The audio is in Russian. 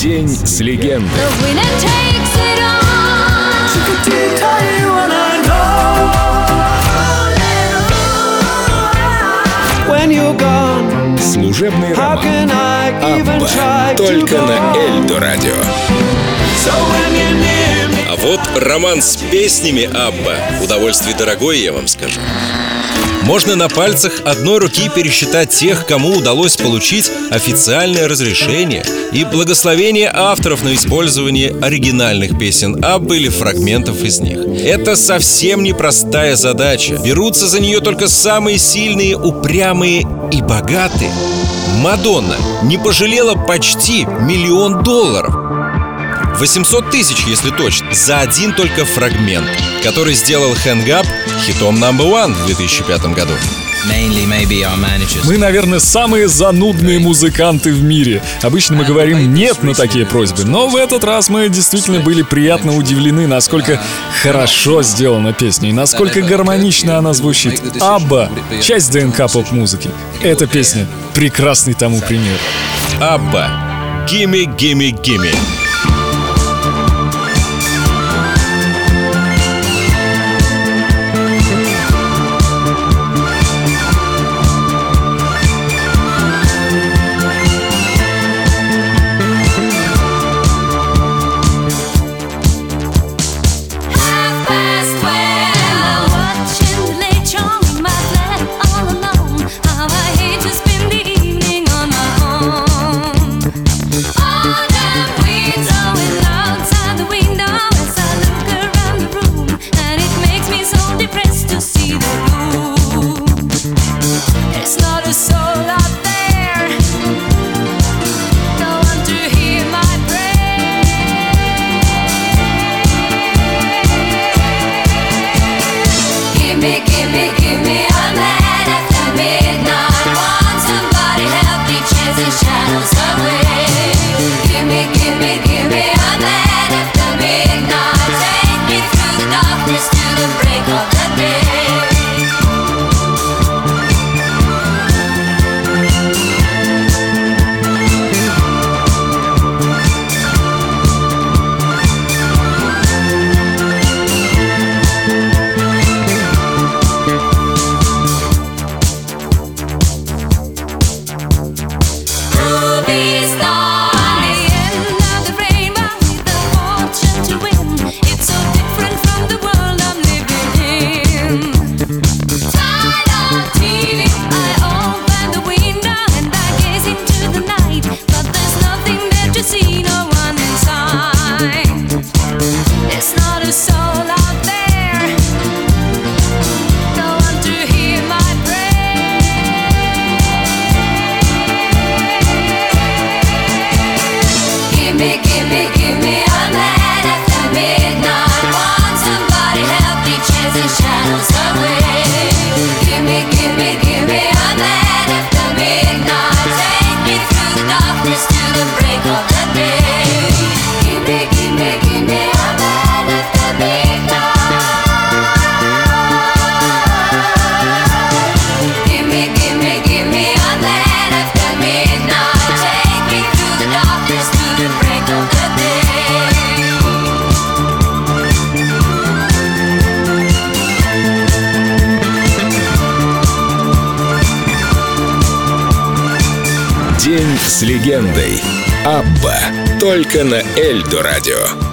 День с легендой. Служебный роман. Абба. Только на? Эльдо радио. А вот роман с песнями Абба. Удовольствие дорогое, я вам скажу. Можно на пальцах одной руки пересчитать тех, кому удалось получить официальное разрешение и благословение авторов на использование оригинальных песен Аббы или фрагментов из них. Это совсем непростая задача. Берутся за нее только самые сильные, упрямые и богатые. Мадонна не пожалела почти миллион долларов. 800 тысяч, если точно, за один только фрагмент, который сделал Hang Up хитом number one в 2005 году. Мы, наверное, самые занудные музыканты в мире. Обычно мы говорим «нет» на такие просьбы, но в этот раз мы действительно были приятно удивлены, насколько хорошо сделана песня и насколько гармонично она звучит. Абба — часть ДНК поп-музыки. Эта песня — прекрасный тому пример. Абба. Gimme, gimme, gimme. День с легендой. Абба. Только на Эльдо радио.